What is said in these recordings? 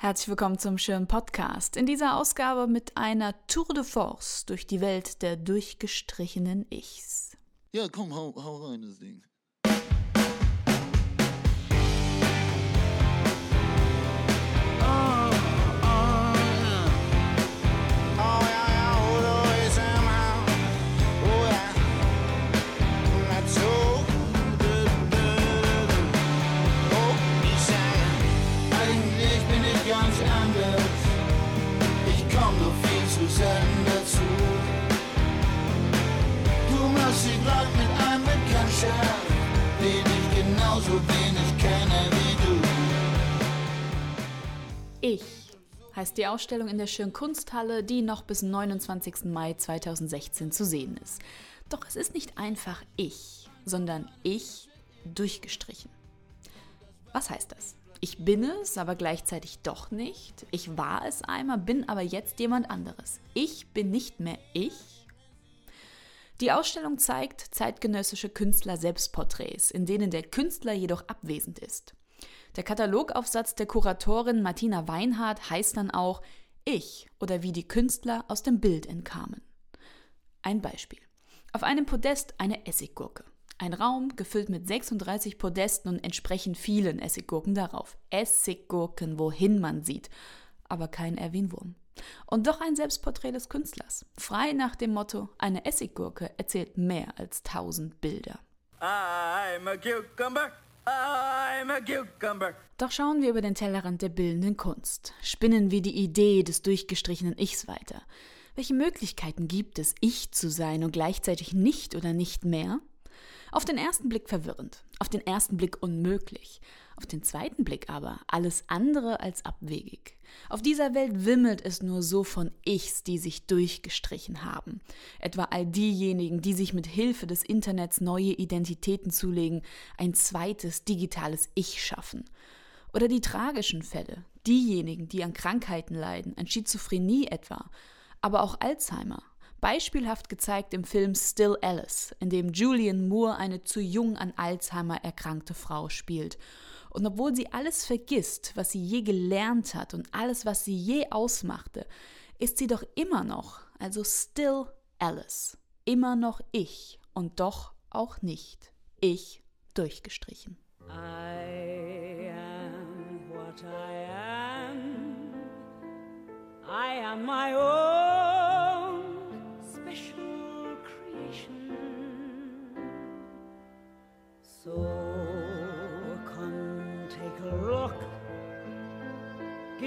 Herzlich willkommen zum schönen Podcast. In dieser Ausgabe mit einer Tour de Force durch die Welt der durchgestrichenen Ichs. Ja, komm, hau, hau rein, das Ding. Ich heißt die Ausstellung in der Schönen Kunsthalle, die noch bis 29. Mai 2016 zu sehen ist. Doch es ist nicht einfach ich, sondern ich durchgestrichen. Was heißt das? Ich bin es, aber gleichzeitig doch nicht. Ich war es einmal, bin aber jetzt jemand anderes. Ich bin nicht mehr ich. Die Ausstellung zeigt zeitgenössische Künstler-Selbstporträts, in denen der Künstler jedoch abwesend ist. Der Katalogaufsatz der Kuratorin Martina Weinhardt heißt dann auch Ich oder wie die Künstler aus dem Bild entkamen. Ein Beispiel. Auf einem Podest eine Essiggurke. Ein Raum gefüllt mit 36 Podesten und entsprechend vielen Essiggurken darauf. Essiggurken, wohin man sieht. Aber kein Erwin Wurm. Und doch ein Selbstporträt des Künstlers. Frei nach dem Motto, eine Essiggurke erzählt mehr als tausend Bilder. I'm a cucumber. Doch schauen wir über den Tellerrand der bildenden Kunst. Spinnen wir die Idee des durchgestrichenen Ichs weiter. Welche Möglichkeiten gibt es, ich zu sein und gleichzeitig nicht oder nicht mehr? Auf den ersten Blick verwirrend, auf den ersten Blick unmöglich, auf den zweiten Blick aber alles andere als abwegig. Auf dieser Welt wimmelt es nur so von Ichs, die sich durchgestrichen haben. Etwa all diejenigen, die sich mit Hilfe des Internets neue Identitäten zulegen, ein zweites digitales Ich schaffen. Oder die tragischen Fälle, diejenigen, die an Krankheiten leiden, an Schizophrenie etwa, aber auch Alzheimer, Beispielhaft gezeigt im Film Still Alice, in dem Julian Moore eine zu jung an Alzheimer erkrankte Frau spielt. Und obwohl sie alles vergisst, was sie je gelernt hat und alles, was sie je ausmachte, ist sie doch immer noch, also Still Alice, immer noch ich und doch auch nicht ich durchgestrichen. I am what I am. I am my own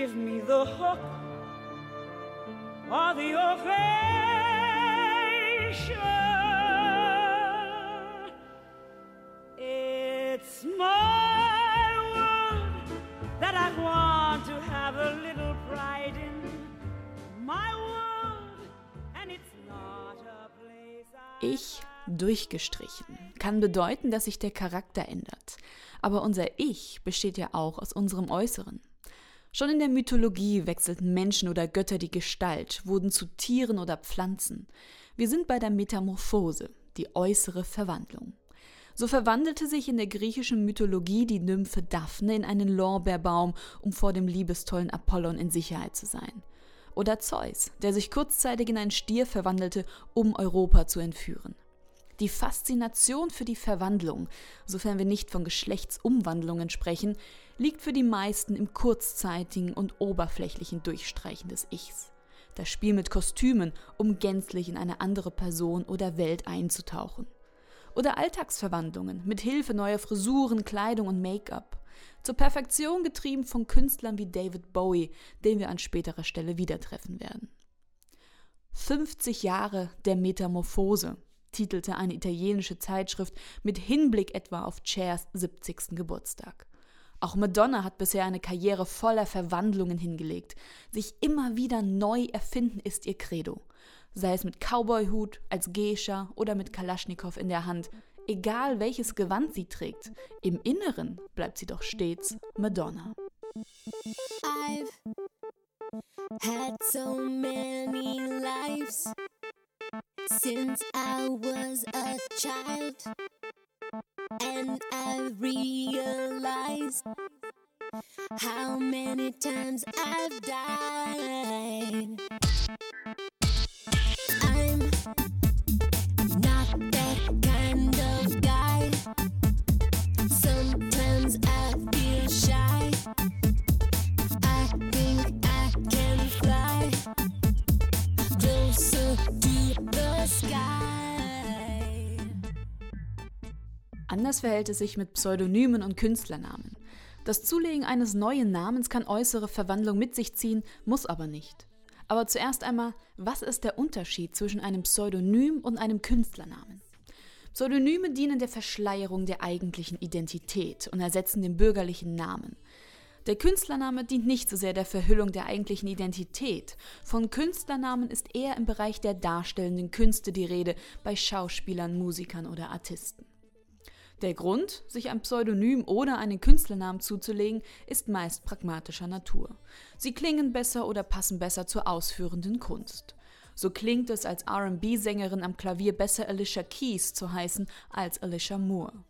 Give me the hook or the ovation. It's my world that I want to have a little pride in. My world, and it's not a place I. Ich durchgestrichen kann bedeuten, dass sich der Charakter ändert. Aber unser Ich besteht ja auch aus unserem Äußeren. Schon in der Mythologie wechselten Menschen oder Götter die Gestalt, wurden zu Tieren oder Pflanzen. Wir sind bei der Metamorphose, die äußere Verwandlung. So verwandelte sich in der griechischen Mythologie die Nymphe Daphne in einen Lorbeerbaum, um vor dem liebestollen Apollon in Sicherheit zu sein. Oder Zeus, der sich kurzzeitig in einen Stier verwandelte, um Europa zu entführen. Die Faszination für die Verwandlung, sofern wir nicht von Geschlechtsumwandlungen sprechen, liegt für die meisten im kurzzeitigen und oberflächlichen Durchstreichen des Ichs. Das Spiel mit Kostümen, um gänzlich in eine andere Person oder Welt einzutauchen. Oder Alltagsverwandlungen mit Hilfe neuer Frisuren, Kleidung und Make-up. Zur Perfektion getrieben von Künstlern wie David Bowie, den wir an späterer Stelle wieder treffen werden. 50 Jahre der Metamorphose, titelte eine italienische Zeitschrift mit Hinblick etwa auf Chers 70. Geburtstag. Auch Madonna hat bisher eine Karriere voller Verwandlungen hingelegt. Sich immer wieder neu erfinden ist ihr Credo. Sei es mit Cowboyhut, als Geisha oder mit Kalaschnikow in der Hand. Egal welches Gewand sie trägt, im Inneren bleibt sie doch stets Madonna. I've had so many lives since I was a child, and I realized how many times I've died. Anders verhält es sich mit Pseudonymen und Künstlernamen. Das Zulegen eines neuen Namens kann äußere Verwandlung mit sich ziehen, muss aber nicht. Aber zuerst einmal, was ist der Unterschied zwischen einem Pseudonym und einem Künstlernamen? Pseudonyme dienen der Verschleierung der eigentlichen Identität und ersetzen den bürgerlichen Namen. Der Künstlername dient nicht so sehr der Verhüllung der eigentlichen Identität. Von Künstlernamen ist eher im Bereich der darstellenden Künste die Rede bei Schauspielern, Musikern oder Artisten. Der Grund, sich ein Pseudonym oder einen Künstlernamen zuzulegen, ist meist pragmatischer Natur. Sie klingen besser oder passen besser zur ausführenden Kunst. So klingt es als RB-Sängerin am Klavier besser Alicia Keys zu heißen als Alicia Moore.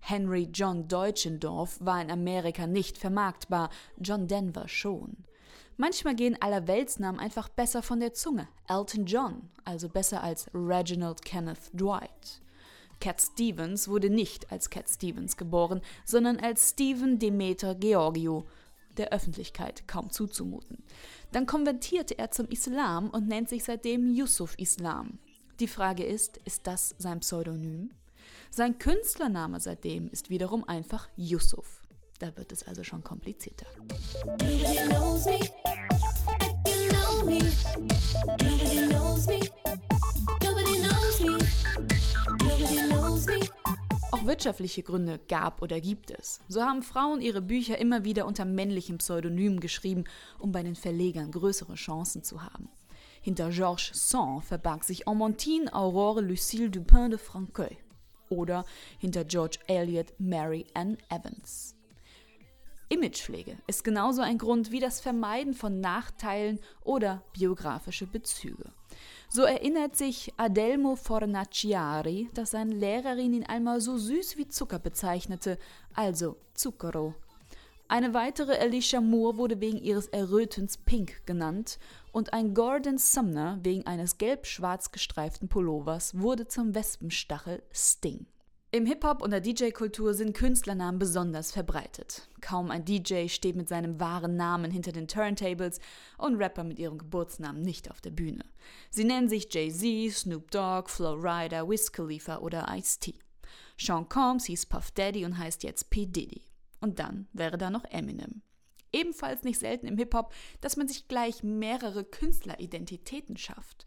Henry John Deutschendorf war in Amerika nicht vermarktbar, John Denver schon. Manchmal gehen Allerweltsnamen einfach besser von der Zunge. Elton John, also besser als Reginald Kenneth Dwight. Cat Stevens wurde nicht als Cat Stevens geboren, sondern als Stephen Demeter Georgiou, der Öffentlichkeit kaum zuzumuten. Dann konvertierte er zum Islam und nennt sich seitdem Yusuf Islam. Die Frage ist, ist das sein Pseudonym? Sein Künstlername seitdem ist wiederum einfach Yusuf. Da wird es also schon komplizierter. Nobody knows me. Nobody knows me. Auch wirtschaftliche Gründe gab oder gibt es. So haben Frauen ihre Bücher immer wieder unter männlichem Pseudonym geschrieben, um bei den Verlegern größere Chancen zu haben. Hinter Georges Sand verbarg sich Amontine Aurore Lucille Dupin de Franqueuil. Oder hinter George Eliot Mary Ann Evans. Imagepflege ist genauso ein Grund wie das Vermeiden von Nachteilen oder biografische Bezüge. So erinnert sich Adelmo Fornaciari, dass seine Lehrerin ihn einmal so süß wie Zucker bezeichnete, also Zucchero. Eine weitere Alicia Moore wurde wegen ihres Errötens Pink genannt und ein Gordon Sumner wegen eines gelb-schwarz gestreiften Pullovers wurde zum Wespenstachel Sting. Im Hip-Hop und der DJ-Kultur sind Künstlernamen besonders verbreitet. Kaum ein DJ steht mit seinem wahren Namen hinter den Turntables und Rapper mit ihrem Geburtsnamen nicht auf der Bühne. Sie nennen sich Jay-Z, Snoop Dogg, Flo Rida, Wiz Khalifa oder Ice-T. Sean Combs hieß Puff Daddy und heißt jetzt P. Diddy. Und dann wäre da noch Eminem. Ebenfalls nicht selten im Hip-Hop, dass man sich gleich mehrere Künstleridentitäten schafft.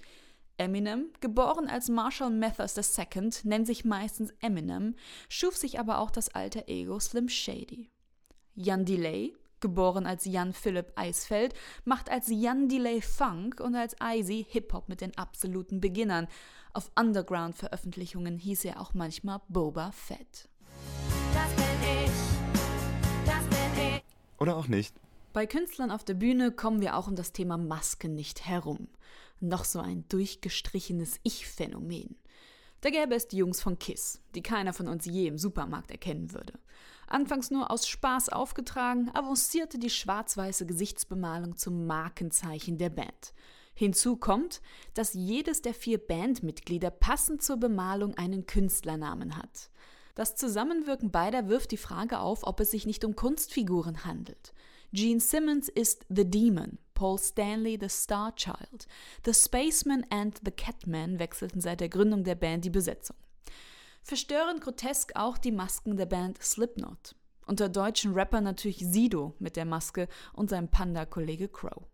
Eminem, geboren als Marshall Mathers II, nennt sich meistens Eminem, schuf sich aber auch das alter Ego Slim Shady. Jan Delay, geboren als Jan Philipp Eisfeld, macht als Jan Delay Funk und als Izzy Hip-Hop mit den absoluten Beginnern. Auf Underground-Veröffentlichungen hieß er auch manchmal Boba Fett. Oder auch nicht. Bei Künstlern auf der Bühne kommen wir auch um das Thema Maske nicht herum. Noch so ein durchgestrichenes Ich-Phänomen. Da gäbe es die Jungs von Kiss, die keiner von uns je im Supermarkt erkennen würde. Anfangs nur aus Spaß aufgetragen, avancierte die schwarz-weiße Gesichtsbemalung zum Markenzeichen der Band. Hinzu kommt, dass jedes der vier Bandmitglieder passend zur Bemalung einen Künstlernamen hat. Das Zusammenwirken beider wirft die Frage auf, ob es sich nicht um Kunstfiguren handelt. Gene Simmons ist The Demon, Paul Stanley The Star Child. The Spaceman and The Catman wechselten seit der Gründung der Band die Besetzung. Verstörend grotesk auch die Masken der Band Slipknot. Unter deutschen Rapper natürlich Sido mit der Maske und seinem Panda-Kollege Crow.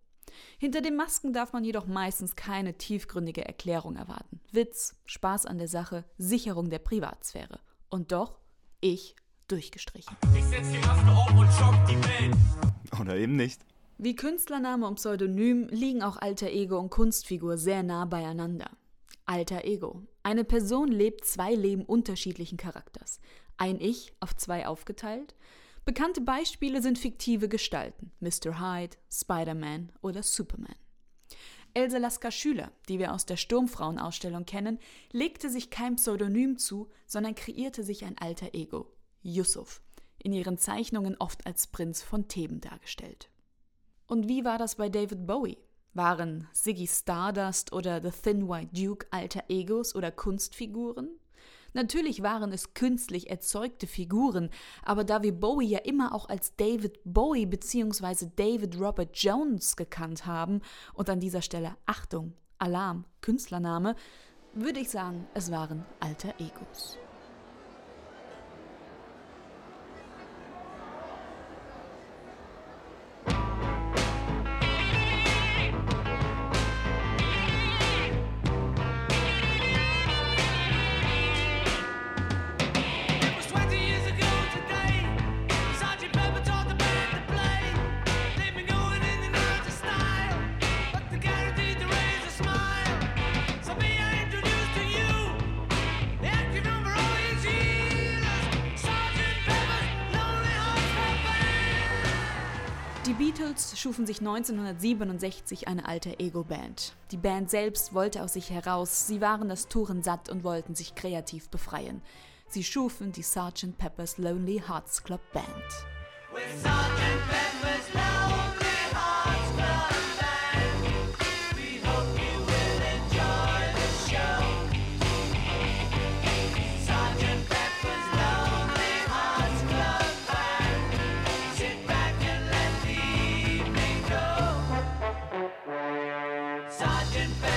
Hinter den Masken darf man jedoch meistens keine tiefgründige Erklärung erwarten. Witz, Spaß an der Sache, Sicherung der Privatsphäre. Und doch, ich durchgestrichen. Oder eben nicht. Wie Künstlername und Pseudonym liegen auch Alter Ego und Kunstfigur sehr nah beieinander. Alter Ego. Eine Person lebt zwei Leben unterschiedlichen Charakters. Ein Ich auf zwei aufgeteilt. Bekannte Beispiele sind fiktive Gestalten, Mr. Hyde, Spider-Man oder Superman. Else Lasker Schüler, die wir aus der Sturmfrauenausstellung kennen, legte sich kein Pseudonym zu, sondern kreierte sich ein alter Ego, Yusuf. in ihren Zeichnungen oft als Prinz von Theben dargestellt. Und wie war das bei David Bowie? Waren Ziggy Stardust oder The Thin White Duke alter Egos oder Kunstfiguren? Natürlich waren es künstlich erzeugte Figuren, aber da wir Bowie ja immer auch als David Bowie bzw. David Robert Jones gekannt haben und an dieser Stelle Achtung, Alarm, Künstlername, würde ich sagen, es waren alter Egos. Schufen sich 1967 eine alter Ego-Band. Die Band selbst wollte aus sich heraus, sie waren das Touren satt und wollten sich kreativ befreien. Sie schufen die Sgt. Pepper's Lonely Hearts Club Band. Sergeant Pepper's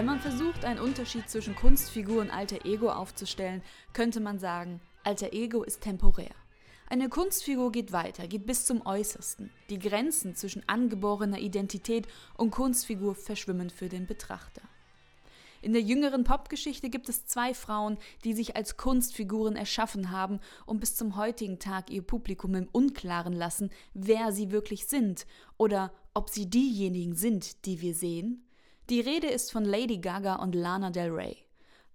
Wenn man versucht, einen Unterschied zwischen Kunstfigur und alter Ego aufzustellen, könnte man sagen, alter Ego ist temporär. Eine Kunstfigur geht weiter, geht bis zum Äußersten. Die Grenzen zwischen angeborener Identität und Kunstfigur verschwimmen für den Betrachter. In der jüngeren Popgeschichte gibt es zwei Frauen, die sich als Kunstfiguren erschaffen haben und bis zum heutigen Tag ihr Publikum im Unklaren lassen, wer sie wirklich sind oder ob sie diejenigen sind, die wir sehen. Die Rede ist von Lady Gaga und Lana Del Rey.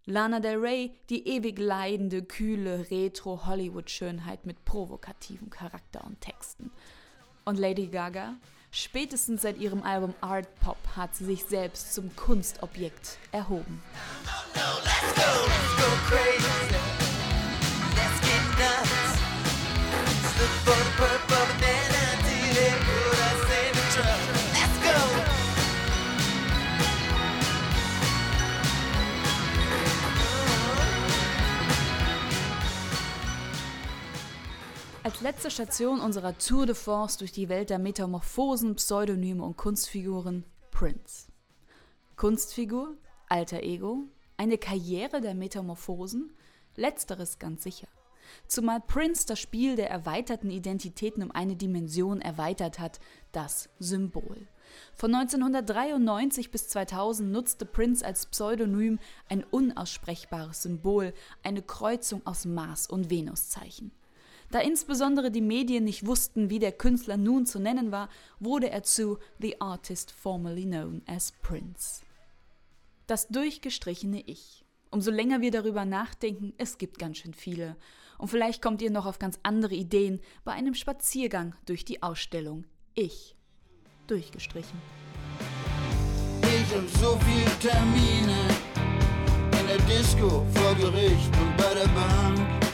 Lana Del Rey, die ewig leidende, kühle Retro-Hollywood-Schönheit mit provokativen Charakter und Texten. Und Lady Gaga? Spätestens seit ihrem Album Art Pop hat sie sich selbst zum Kunstobjekt erhoben. crazy. Let's get nuts. Look for the purple letzte Station unserer Tour de Force durch die Welt der Metamorphosen, Pseudonyme und Kunstfiguren Prince. Kunstfigur, alter Ego, eine Karriere der Metamorphosen, letzteres ganz sicher. Zumal Prince das Spiel der erweiterten Identitäten um eine Dimension erweitert hat, das Symbol. Von 1993 bis 2000 nutzte Prince als Pseudonym ein unaussprechbares Symbol, eine Kreuzung aus Mars und Venuszeichen. Da insbesondere die Medien nicht wussten, wie der Künstler nun zu nennen war, wurde er zu The Artist formerly known as Prince. Das durchgestrichene Ich. Umso länger wir darüber nachdenken, es gibt ganz schön viele. Und vielleicht kommt ihr noch auf ganz andere Ideen bei einem Spaziergang durch die Ausstellung Ich. Durchgestrichen. Ich hab so viel Termine in der Disco, vor Gericht und bei der Bank.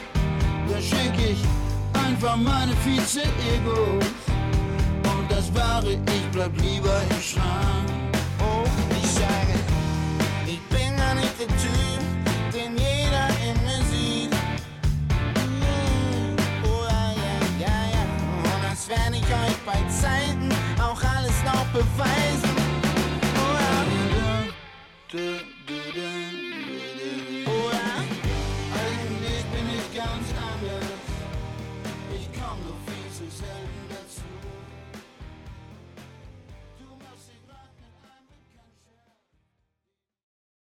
Schick ich einfach meine Vize-Egos und das wahre Ich bleib lieber im Schrank. Oh, ich sage, ich bin gar nicht der Typ, den jeder in mir sieht. Mm, Oh ja, ja, ja, ja. Und als wenn ich euch bei Zeiten auch alles noch beweisen.